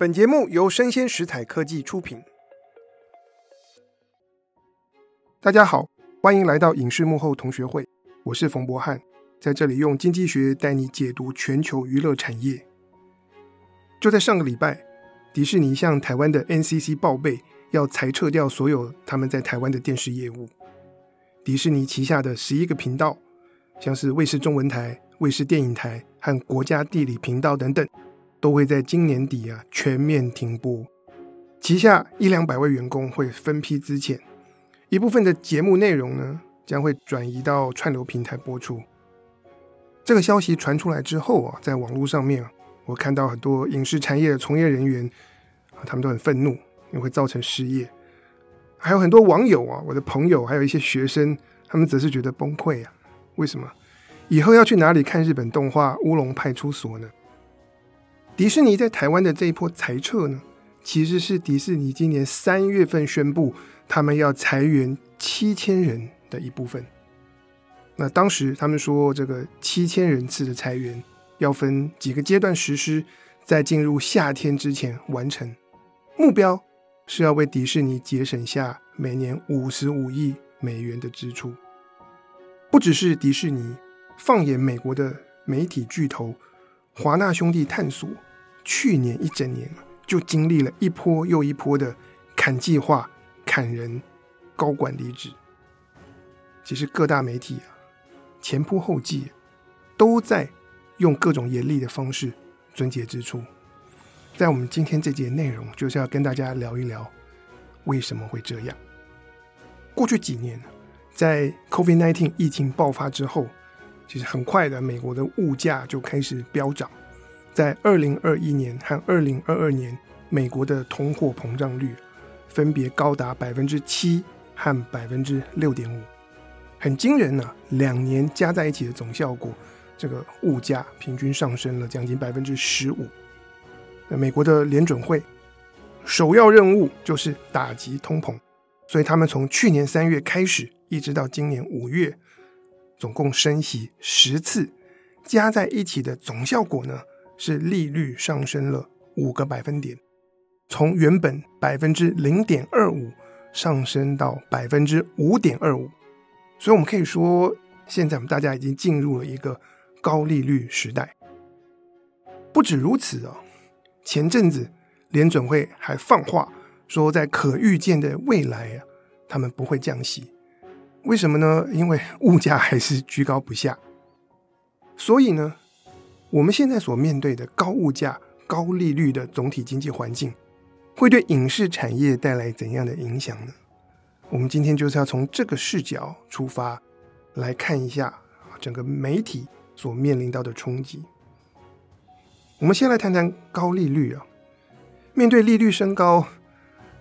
本节目由生鲜食材科技出品。大家好，欢迎来到影视幕后同学会，我是冯博翰，在这里用经济学带你解读全球娱乐产业。就在上个礼拜，迪士尼向台湾的 NCC 报备，要裁撤掉所有他们在台湾的电视业务。迪士尼旗下的十一个频道，像是卫视中文台、卫视电影台和国家地理频道等等。都会在今年底啊全面停播，旗下一两百位员工会分批资遣，一部分的节目内容呢将会转移到串流平台播出。这个消息传出来之后啊，在网络上面啊，我看到很多影视产业的从业人员啊，他们都很愤怒，因为会造成失业。还有很多网友啊，我的朋友，还有一些学生，他们则是觉得崩溃啊。为什么？以后要去哪里看日本动画《乌龙派出所》呢？迪士尼在台湾的这一波裁撤呢，其实是迪士尼今年三月份宣布他们要裁员七千人的一部分。那当时他们说，这个七千人次的裁员要分几个阶段实施，在进入夏天之前完成。目标是要为迪士尼节省下每年五十五亿美元的支出。不只是迪士尼，放眼美国的媒体巨头华纳兄弟探索。去年一整年就经历了一波又一波的砍计划、砍人、高管离职。其实各大媒体啊，前仆后继，都在用各种严厉的方式撙节支出。在我们今天这节内容，就是要跟大家聊一聊为什么会这样。过去几年，在 COVID-19 疫情爆发之后，其实很快的，美国的物价就开始飙涨。在二零二一年和二零二二年，美国的通货膨胀率分别高达百分之七和百分之六点五，很惊人呢、两年加在一起的总效果，这个物价平均上升了将近百分之十五。那美国的联准会首要任务就是打击通膨，所以他们从去年三月开始，一直到今年五月，总共升息十次，加在一起的总效果呢，是利率上升了五个百分点，从原本百分之零点二五上升到百分之五点二五，所以我们可以说，现在我们大家已经进入了一个高利率时代。不止如此哦，前阵子联准会还放话说，在可预见的未来啊，他们不会降息。为什么呢？因为物价还是居高不下，所以呢。我们现在所面对的高物价、高利率的总体经济环境，会对影视产业带来怎样的影响呢？我们今天就是要从这个视角出发，来看一下整个媒体所面临到的冲击。我们先来谈谈高利率啊，面对利率升高，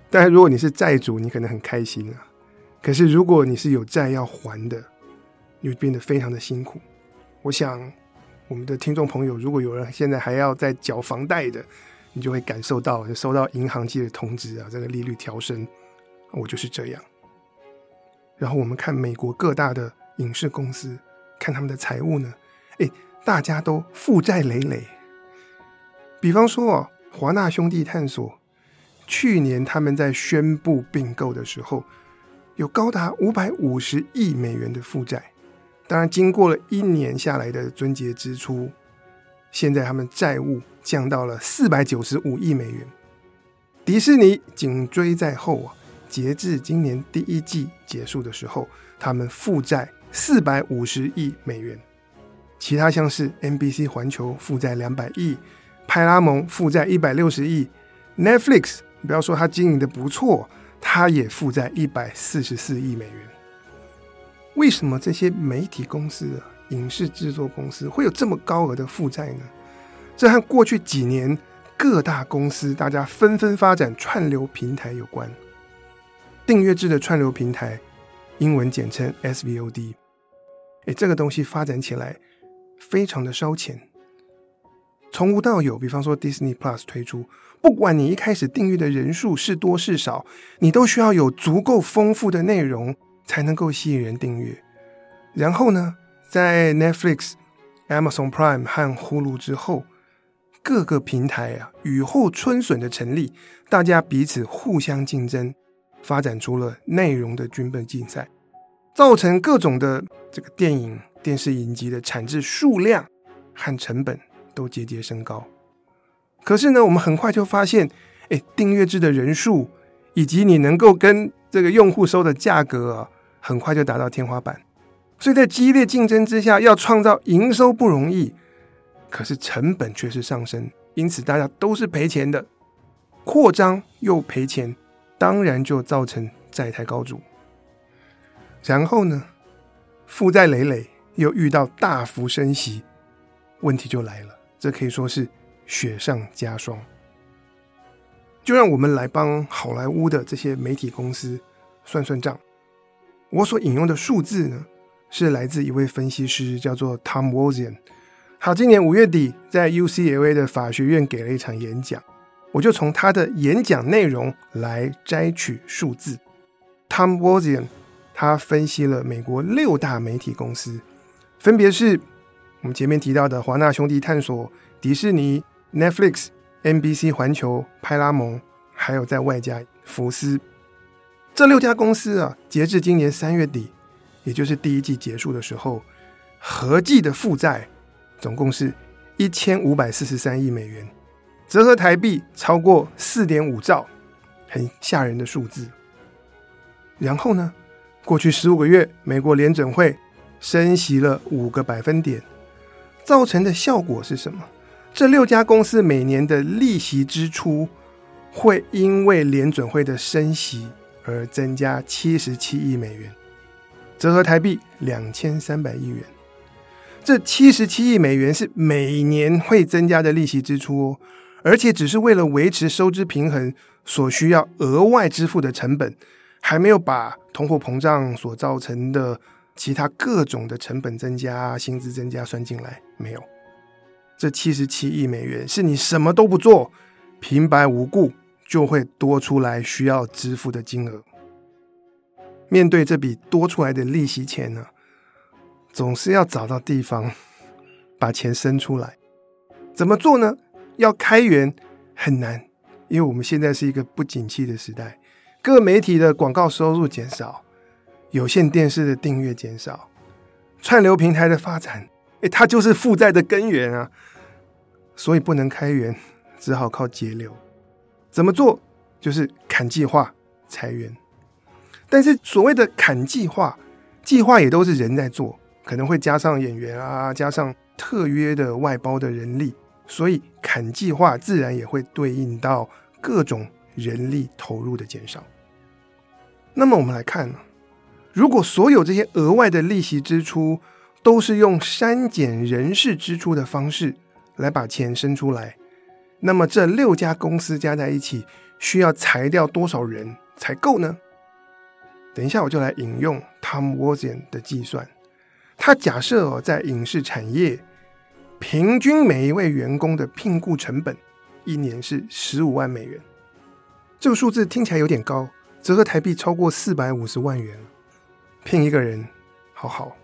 当然如果你是债主，你可能很开心啊。可是如果你是有债要还的，你会变得非常的辛苦。我想。我们的听众朋友，如果有人现在还要再缴房贷的，你就会感受到收到银行寄的通知啊，这个利率调升，我就是这样。然后我们看美国各大的影视公司，看他们的财务呢，诶，大家都负债累累。比方说哦，华纳兄弟探索，去年他们在宣布并购的时候，有高达五百五十亿美元的负债。当然，经过了一年下来的撙节支出，现在他们债务降到了四百九十五亿美元。迪士尼紧追在后啊，截至今年第一季结束的时候，他们负债四百五十亿美元。其他像是 NBC 环球负债两百亿，派拉蒙负债一百六十亿，Netflix 不要说它经营的不错，它也负债一百四十四亿美元。为什么这些媒体公司、影视制作公司会有这么高额的负债呢？这和过去几年各大公司大家纷纷发展串流平台有关。订阅制的串流平台，英文简称 SVOD，哎，这个东西发展起来非常的烧钱。从无到有，比方说 Disney Plus 推出，不管你一开始订阅的人数是多是少，你都需要有足够丰富的内容。才能够吸引人订阅。然后呢，在 Netflix、Amazon Prime 和 Hulu 之后，各个平台啊雨后春笋的成立，大家彼此互相竞争，发展出了内容的军备竞赛，造成各种的这个电影、电视影集的产制数量和成本都节节升高。可是呢，我们很快就发现，哎，订阅制的人数以及你能够跟这个用户收的价格啊，很快就达到天花板。所以在激烈竞争之下，要创造营收不容易，可是成本却是上升，因此大家都是赔钱的。扩张又赔钱，当然就造成债台高筑。然后呢，负债累累，又遇到大幅升息，问题就来了。这可以说是雪上加霜。就让我们来帮好莱坞的这些媒体公司算算账。我所引用的数字呢，是来自一位分析师，叫做 Tom Wozniak。好，今年五月底在 UCLA 的法学院给了一场演讲，我就从他的演讲内容来摘取数字。Tom Wozian 他分析了美国六大媒体公司，分别是我们前面提到的华纳兄弟探索、迪士尼、Netflix、NBC 环球、派拉蒙，还有在外加福斯。这六家公司啊，截至今年三月底。也就是第一季结束的时候，合计的负债总共是一千五百四十三亿美元，折合台币超过四点五兆，很吓人的数字。然后呢，过去十五个月，美国联准会升息了五个百分点，造成的效果是什么？这六家公司每年的利息支出会因为联准会的升息而增加七十七亿美元。折合台币两千三百亿元，这七十七亿美元是每年会增加的利息支出哦，而且只是为了维持收支平衡所需要额外支付的成本，还没有把通货膨胀所造成的其他各种的成本增加、薪资增加算进来，没有。这七十七亿美元是你什么都不做，平白无故就会多出来需要支付的金额。面对这笔多出来的利息钱呢，总是要找到地方把钱生出来。怎么做呢？要开源很难，因为我们现在是一个不景气的时代，各媒体的广告收入减少，有线电视的订阅减少，串流平台的发展，诶，它就是负债的根源啊。所以不能开源，只好靠节流。怎么做？就是砍计划、裁员。但是所谓的砍计划，计划也都是人在做，可能会加上演员啊，加上特约的外包的人力，所以砍计划自然也会对应到各种人力投入的减少。那么我们来看呢，如果所有这些额外的利息支出都是用删减人事支出的方式来把钱生出来，那么这六家公司加在一起需要裁掉多少人才够呢？等一下，我就来引用 Tom Wozniak 的计算。他假设哦，在影视产业，平均每一位员工的聘雇成本一年是十五万美元。这个数字听起来有点高，折合台币超过四百五十万元。聘一个人，好好。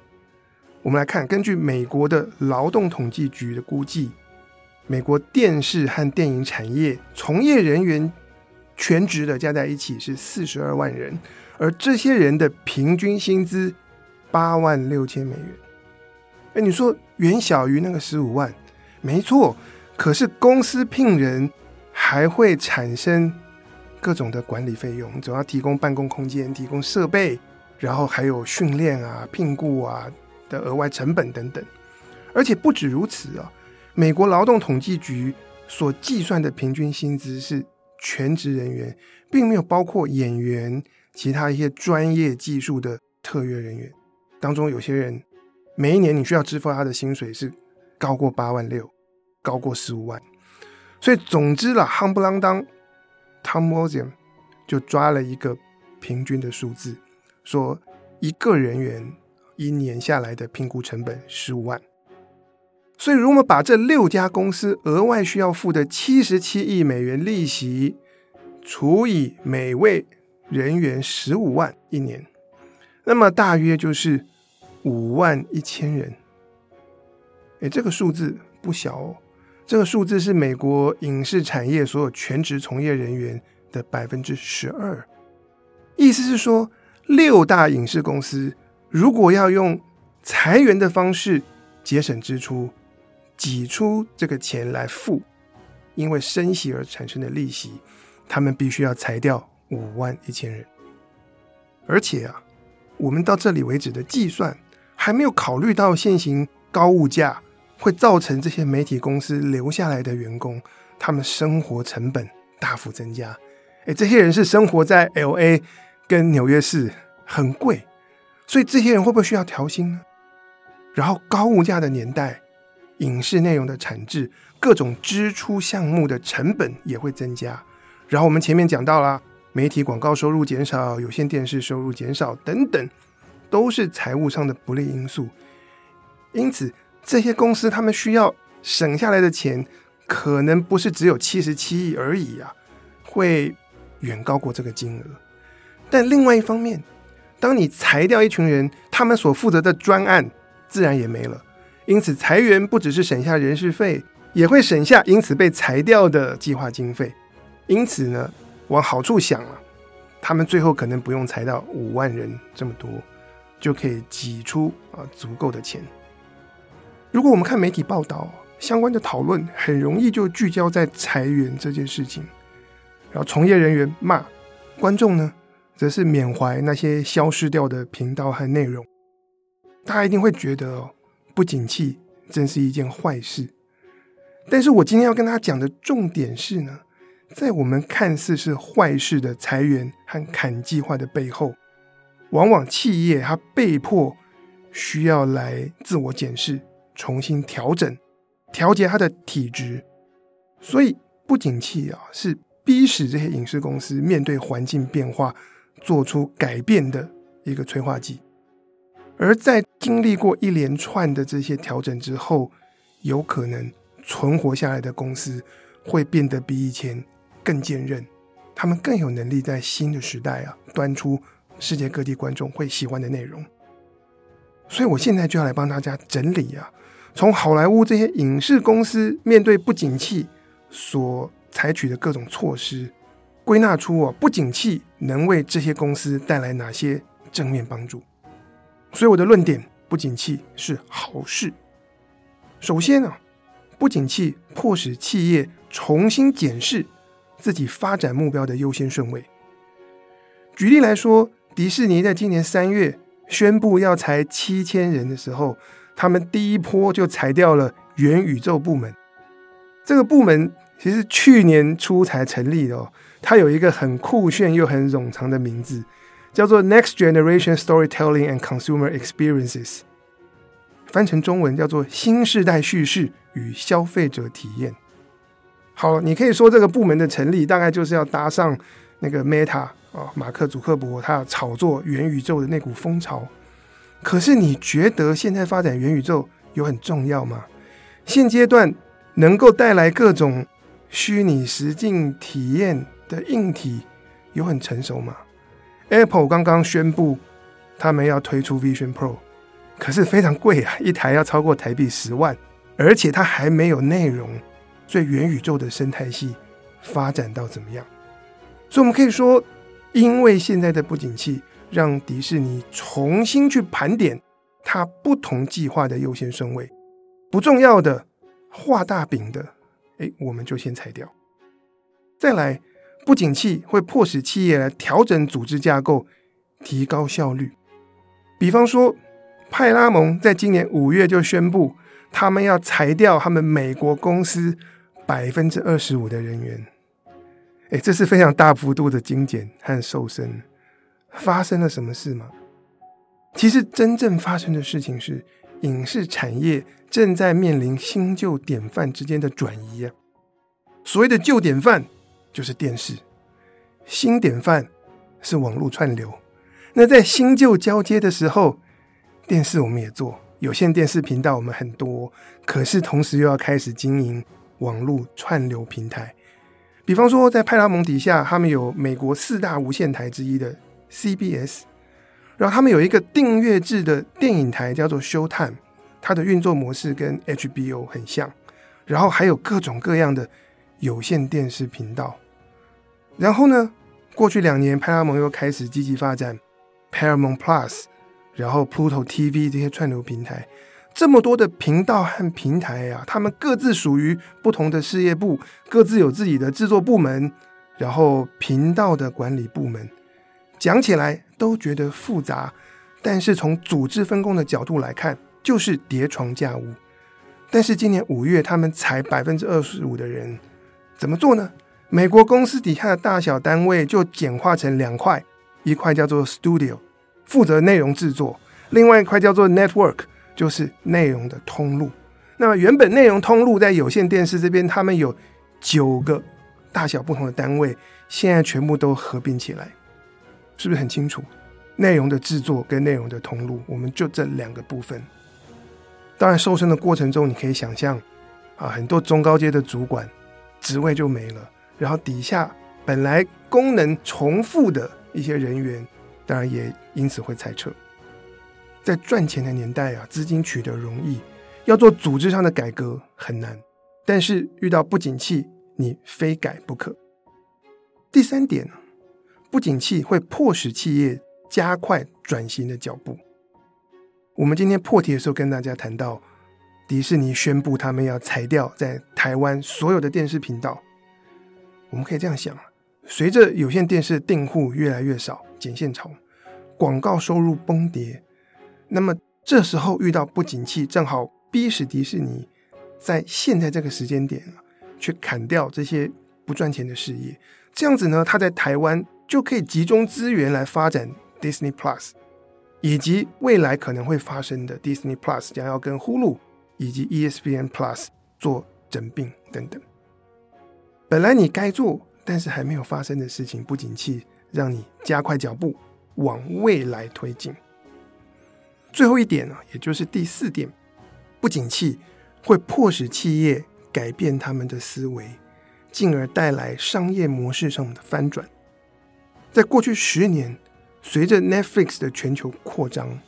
我们来看，根据美国的劳动统计局的估计，美国电视和电影产业从业人员全职的加在一起是四十二万人。而这些人的平均薪资八万六千美元，哎，你说远小于那个十五万，没错。可是公司聘人还会产生各种的管理费用，总要提供办公空间、提供设备，然后还有训练啊、聘雇啊的额外成本等等。而且不止如此啊，美国劳动统计局所计算的平均薪资是全职人员，并没有包括演员。其他一些专业技术的特约人员当中，有些人每一年你需要支付他的薪水是高过八万六，高过十五万。所以总之啦，夯不啷当，Tom Wozniak 就抓了一个平均的数字，说一个人员一年下来的评估成本十五万。所以如果把这六家公司额外需要付的七十七亿美元利息除以每位。人员十五万一年，那么大约就是五万一千人。诶，这个数字不小哦。这个数字是美国影视产业所有全职从业人员的百分之十二。意思是说，六大影视公司如果要用裁员的方式节省支出，挤出这个钱来付因为升息而产生的利息，他们必须要裁掉五万一千人。而且啊，我们到这里为止的计算还没有考虑到现行高物价会造成这些媒体公司留下来的员工，他们生活成本大幅增加。诶，这些人是生活在 LA 跟纽约市，很贵，所以这些人会不会需要调薪呢？然后高物价的年代，影视内容的产制、各种支出项目的成本也会增加。然后我们前面讲到了。媒体广告收入减少，有线电视收入减少等等，都是财务上的不利因素。因此，这些公司他们需要省下来的钱，可能不是只有七十七亿而已啊，会远高过这个金额。但另外一方面，当你裁掉一群人，他们所负责的专案自然也没了。因此，裁员不只是省下人事费，也会省下因此被裁掉的计划经费。因此呢，往好处想啊，他们最后可能不用裁到五万人这么多，就可以挤出啊足够的钱。如果我们看媒体报道，相关的讨论很容易就聚焦在裁员这件事情，然后从业人员骂，观众呢则是缅怀那些消失掉的频道和内容。大家一定会觉得哦，不景气真是一件坏事。但是我今天要跟他讲的重点是呢。在我们看似是坏事的裁员和砍计划的背后，往往企业它被迫需要来自我检视、重新调整、调节它的体质。所以，不景气啊，是逼使这些影视公司面对环境变化、做出改变的一个催化剂。而在经历过一连串的这些调整之后，有可能存活下来的公司会变得比以前。更坚韧，他们更有能力在新的时代啊，端出世界各地观众会喜欢的内容。所以，我现在就要来帮大家整理啊，从好莱坞这些影视公司面对不景气所采取的各种措施，归纳出啊，不景气能为这些公司带来哪些正面帮助。所以，我的论点，不景气是好事。首先啊，不景气迫使企业重新检视。自己发展目标的优先顺位。举例来说，迪士尼在今年三月宣布要裁七千人的时候，他们第一波就裁掉了元宇宙部门。这个部门其实去年初才成立的哦，它有一个很酷炫又很冗长的名字，叫做 Next Generation Storytelling and Consumer Experiences，翻成中文叫做新世代叙事与消费者体验。好，你可以说这个部门的成立大概就是要搭上那个 Meta 啊，马克·祖克伯他炒作元宇宙的那股风潮。可是你觉得现在发展元宇宙有很重要吗？现阶段能够带来各种虚拟实境体验的硬体有很成熟吗？Apple 刚刚宣布他们要推出 Vision Pro，可是非常贵啊，一台要超过台币十万，而且它还没有内容。所以元宇宙的生态系发展到怎么样？所以我们可以说，因为现在的不景气，让迪士尼重新去盘点它不同计划的优先顺位，不重要的、画大饼的，哎，我们就先裁掉。再来，不景气会迫使企业来调整组织架构，提高效率。比方说，派拉蒙在今年五月就宣布，他们要裁掉他们美国公司。百分之二十五的人员，哎，这是非常大幅度的精简和瘦身。发生了什么事吗？其实真正发生的事情是，影视产业正在面临新旧典范之间的转移啊。所谓的旧典范就是电视，新典范是网络串流。那在新旧交接的时候，电视我们也做，有线电视频道我们很多，可是同时又要开始经营。网络串流平台，比方说在派拉蒙底下，他们有美国四大无线台之一的 CBS，然后他们有一个订阅制的电影台叫做 Showtime，它的运作模式跟 HBO 很像，然后还有各种各样的有线电视频道。然后呢，过去两年，派拉蒙又开始积极发展 Paramount Plus，然后 Pluto TV 这些串流平台。这么多的频道和平台啊，他们各自属于不同的事业部，各自有自己的制作部门，然后频道的管理部门，讲起来都觉得复杂，但是从组织分工的角度来看，就是叠床架屋。但是今年五月，他们裁百分之二十五的人，怎么做呢？美国公司底下的大小单位就简化成两块，一块叫做 Studio，负责内容制作；另外一块叫做 Network。就是内容的通路。那么原本内容通路在有线电视这边，他们有九个大小不同的单位，现在全部都合并起来，是不是很清楚？内容的制作跟内容的通路，我们就这两个部分。当然，瘦身的过程中，你可以想象啊，很多中高阶的主管职位就没了，然后底下本来功能重复的一些人员，当然也因此会裁撤。在赚钱的年代啊，资金取得容易，要做组织上的改革很难。但是遇到不景气，你非改不可。第三点，不景气会迫使企业加快转型的脚步。我们今天破题的时候跟大家谈到，迪士尼宣布他们要裁掉在台湾所有的电视频道。我们可以这样想：随着有线电视订户越来越少，剪线潮，广告收入崩跌。那么这时候遇到不景气，正好逼使迪士尼在现在这个时间点啊，去砍掉这些不赚钱的事业。这样子呢，他在台湾就可以集中资源来发展 Disney Plus，以及未来可能会发生的 Disney Plus 将要跟 Hulu 以及 ESPN Plus 做整并等等。本来你该做但是还没有发生的事情，不景气让你加快脚步往未来推进。最后一点呢，也就是第四点，不景气会迫使企业改变他们的思维，进而带来商业模式上的翻转。在过去十年，随着 Netflix 的全球扩张，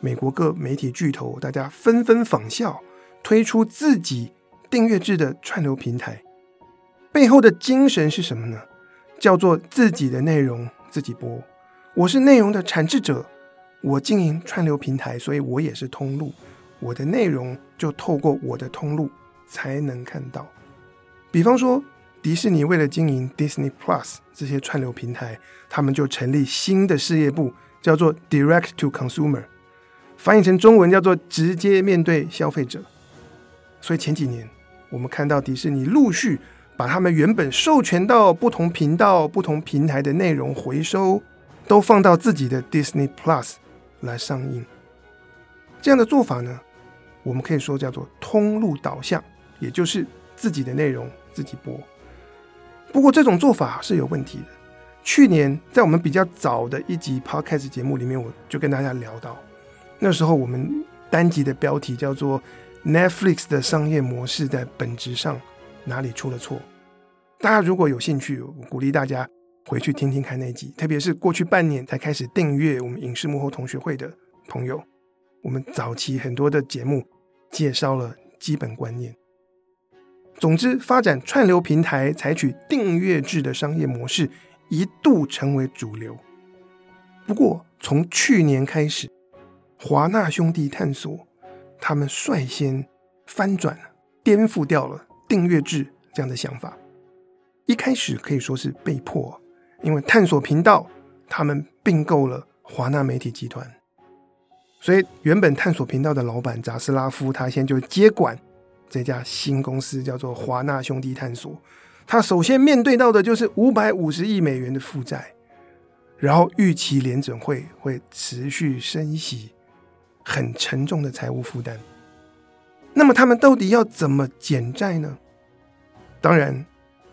美国各媒体巨头大家纷纷仿效，推出自己订阅制的串流平台。背后的精神是什么呢？叫做自己的内容自己播，我是内容的产制者。我经营串流平台，所以我也是通路。我的内容就透过我的通路才能看到。比方说，迪士尼为了经营 Disney Plus 这些串流平台，他们就成立新的事业部，叫做 Direct to Consumer，翻译成中文叫做直接面对消费者。所以前几年，我们看到迪士尼陆续把他们原本授权到不同频道、不同平台的内容回收，都放到自己的 Disney Plus。来上映，这样的做法呢，我们可以说叫做通路导向，也就是自己的内容自己播。不过这种做法是有问题的。去年在我们比较早的一集 Podcast 节目里面，我就跟大家聊到，那时候我们单集的标题叫做 “Netflix 的商业模式在本质上哪里出了错”。大家如果有兴趣，我鼓励大家。回去听听看那集，特别是过去半年才开始订阅我们影视幕后同学会的朋友，我们早期很多的节目介绍了基本观念。总之，发展串流平台采取订阅制的商业模式一度成为主流。不过，从去年开始，华纳兄弟探索，他们率先翻转、颠覆掉了订阅制这样的想法。一开始可以说是被迫。因为探索频道，他们并购了华纳媒体集团，所以原本探索频道的老板扎斯拉夫，他现在就接管这家新公司，叫做华纳兄弟探索。他首先面对到的就是五百五十亿美元的负债，然后预期联准会会持续升息，很沉重的财务负担。那么他们到底要怎么减债呢？当然，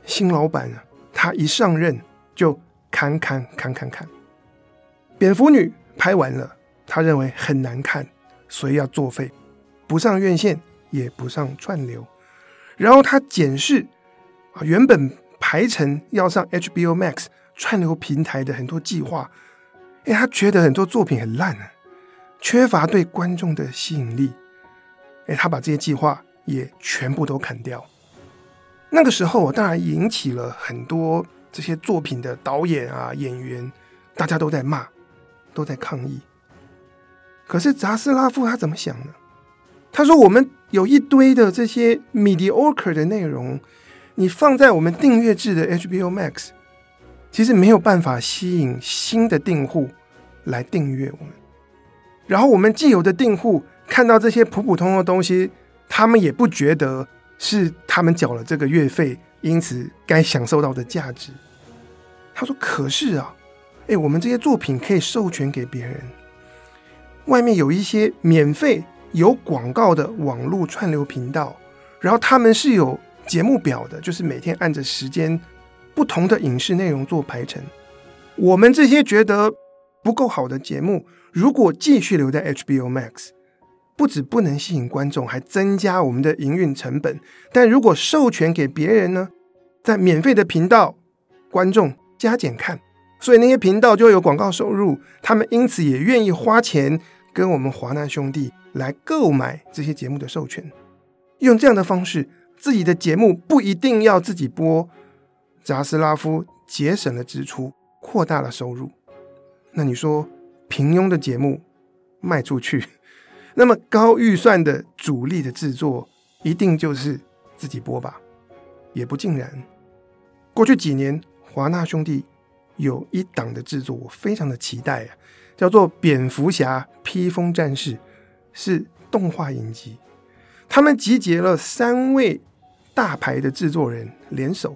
新老板啊，他一上任。就砍砍砍砍砍，蝙蝠女拍完了，他认为很难看，所以要作废，不上院线，也不上串流。然后他检视啊，原本排成要上 HBO Max 串流平台的很多计划，哎，他觉得很多作品很烂啊，缺乏对观众的吸引力。他把这些计划也全部都砍掉。那个时候，当然引起了很多这些作品的导演啊、演员，大家都在骂，都在抗议。可是扎斯拉夫他怎么想呢？他说：“我们有一堆的这些 mediocre 的内容，你放在我们订阅制的 HBO Max，其实没有办法吸引新的订户来订阅我们。然后我们既有的订户看到这些普普通通的东西，他们也不觉得是他们缴了这个月费，因此该享受到的价值。”他说：“可是啊，哎，我们这些作品可以授权给别人，外面有一些免费。”有广告的网络串流频道，然后他们是有节目表的，就是每天按着时间不同的影视内容做排程。我们这些觉得不够好的节目，如果继续留在 HBO Max，不止不能吸引观众，还增加我们的营运成本。但如果授权给别人呢，在免费的频道，观众加减看，所以那些频道就有广告收入，他们因此也愿意花钱跟我们华纳兄弟。来购买这些节目的授权，用这样的方式，自己的节目不一定要自己播。扎斯拉夫节省了支出，扩大了收入。那你说，平庸的节目卖出去，那么高预算的主力的制作，一定就是自己播吧？也不尽然。过去几年，华纳兄弟有一档的制作，我非常的期待啊，叫做《蝙蝠侠：披风战士》。是动画影集，他们集结了三位大牌的制作人联手，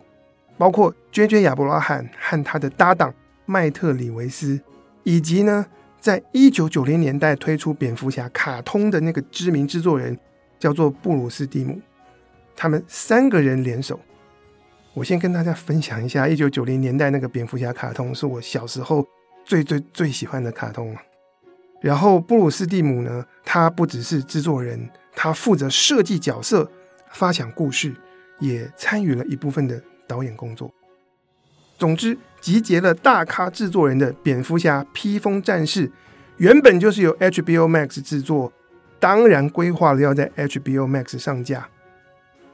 包括 J.J. 亚伯拉罕和他的搭档麦特里维斯，以及呢，在一九九零年代推出蝙蝠侠卡通的那个知名制作人叫做布鲁斯蒂姆，他们三个人联手。我先跟大家分享一下一九九零年代那个蝙蝠侠卡通，是我小时候最最最喜欢的卡通。然后布鲁斯蒂姆呢，他不只是制作人，他负责设计角色、发想故事，也参与了一部分的导演工作。总之，集结了大咖制作人的《蝙蝠侠：披风战士》，原本就是由 HBO Max 制作，当然规划了要在 HBO Max 上架。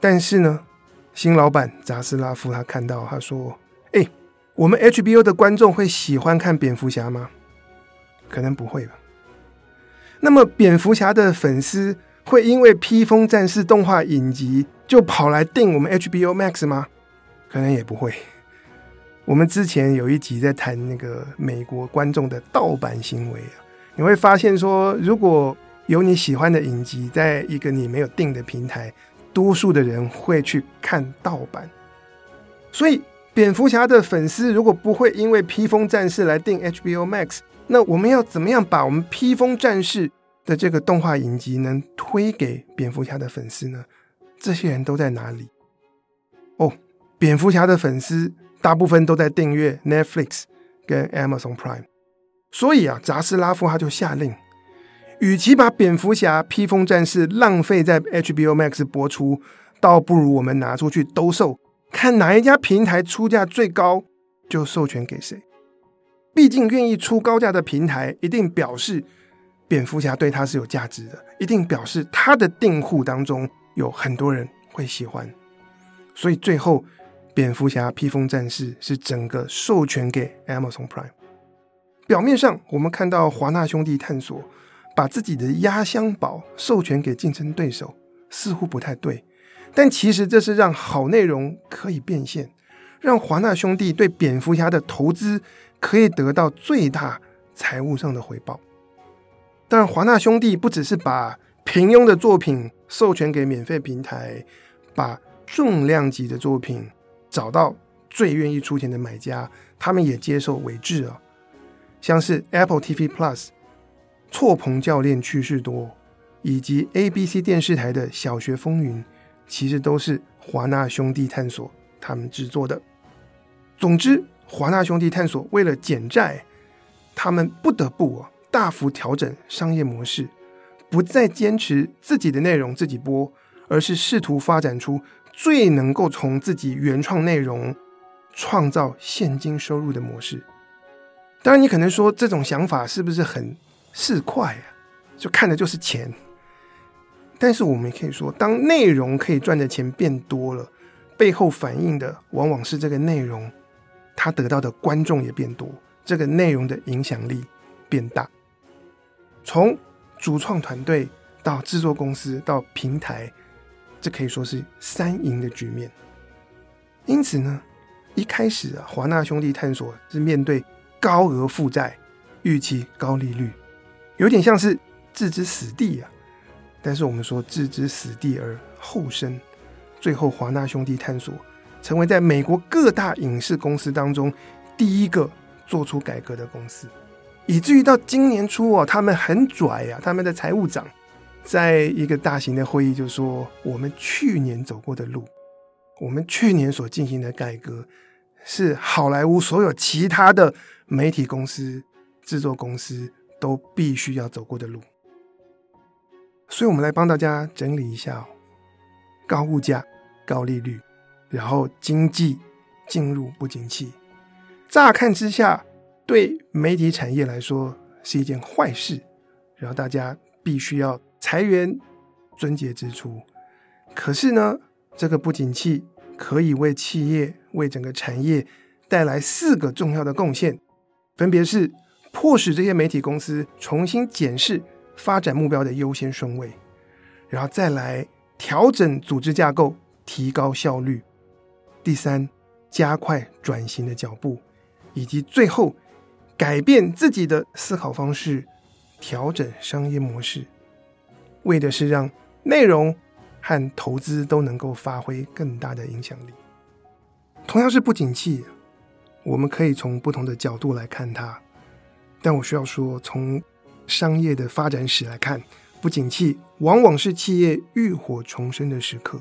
但是呢，新老板扎斯拉夫他看到，他说：“哎，我们 HBO 的观众会喜欢看蝙蝠侠吗？可能不会吧。”那么，蝙蝠侠的粉丝会因为《披风战士》动画影集就跑来订我们 HBO Max 吗？可能也不会。我们之前有一集在谈那个美国观众的盗版行为啊，你会发现说，如果有你喜欢的影集，在一个你没有订的平台，多数的人会去看盗版。所以，蝙蝠侠的粉丝如果不会因为《披风战士》来订 HBO Max，那我们要怎么样把我们披风战士的这个动画影集能推给蝙蝠侠的粉丝呢？这些人都在哪里？哦，蝙蝠侠的粉丝大部分都在订阅 Netflix 跟 Amazon Prime，所以啊，扎斯拉夫他就下令，与其把蝙蝠侠披风战士浪费在 HBO Max 播出，倒不如我们拿出去兜售，看哪一家平台出价最高，就授权给谁。毕竟，愿意出高价的平台，一定表示蝙蝠侠对他是有价值的，一定表示他的订户当中有很多人会喜欢。所以最后，蝙蝠侠披风战士是整个授权给 Amazon Prime。表面上，我们看到华纳兄弟探索把自己的压箱宝授权给竞争对手，似乎不太对。但其实这是让好内容可以变现，让华纳兄弟对蝙蝠侠的投资。可以得到最大财务上的回报。当然，华纳兄弟不只是把平庸的作品授权给免费平台，把重量级的作品找到最愿意出钱的买家，他们也接受委制啊。像是 Apple TV Plus、错棚教练趣事多，以及 ABC 电视台的小学风云，其实都是华纳兄弟探索他们制作的。总之。华纳兄弟探索为了减债，他们不得不啊大幅调整商业模式，不再坚持自己的内容自己播，而是试图发展出最能够从自己原创内容创造现金收入的模式。当然，你可能说这种想法是不是很市侩啊？就看的就是钱。但是我们也可以说，当内容可以赚的钱变多了，背后反映的往往是这个内容，它得到的观众也变多，这个内容的影响力变大。从主创团队到制作公司到平台，这可以说是三赢的局面。因此呢，一开始啊，华纳兄弟探索是面对高额负债、预期高利率，有点像是置之死地啊。但是我们说置之死地而后生，最后华纳兄弟探索成为在美国各大影视公司当中第一个做出改革的公司，以至于到今年初哦，他们很拽呀，他们的财务长在一个大型的会议就说：“我们去年走过的路，我们去年所进行的改革，是好莱坞所有其他的媒体公司、制作公司都必须要走过的路。”所以，我们来帮大家整理一下：高物价、高利率，然后经济进入不景气。乍看之下，对媒体产业来说是一件坏事。然后大家必须要裁员、撙节支出。可是呢，这个不景气可以为企业、为整个产业带来四个重要的贡献，分别是迫使这些媒体公司重新检视。发展目标的优先顺位，然后再来调整组织架构，提高效率。第三，加快转型的脚步，以及最后改变自己的思考方式，调整商业模式，为的是让内容和投资都能够发挥更大的影响力。同样是不景气，我们可以从不同的角度来看它，但我需要说从。商业的发展史来看，不景气往往是企业浴火重生的时刻。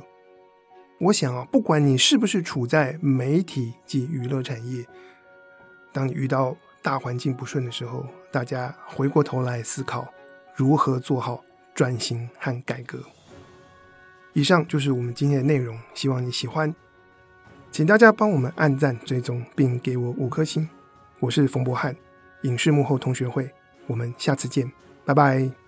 我想啊，不管你是不是处在媒体及娱乐产业，当你遇到大环境不顺的时候，大家回过头来思考如何做好转型和改革。以上就是我们今天的内容，希望你喜欢，请大家帮我们按赞、追踪，并给我五颗星。我是冯博翰，影视幕后同学会。我们下次见，拜拜。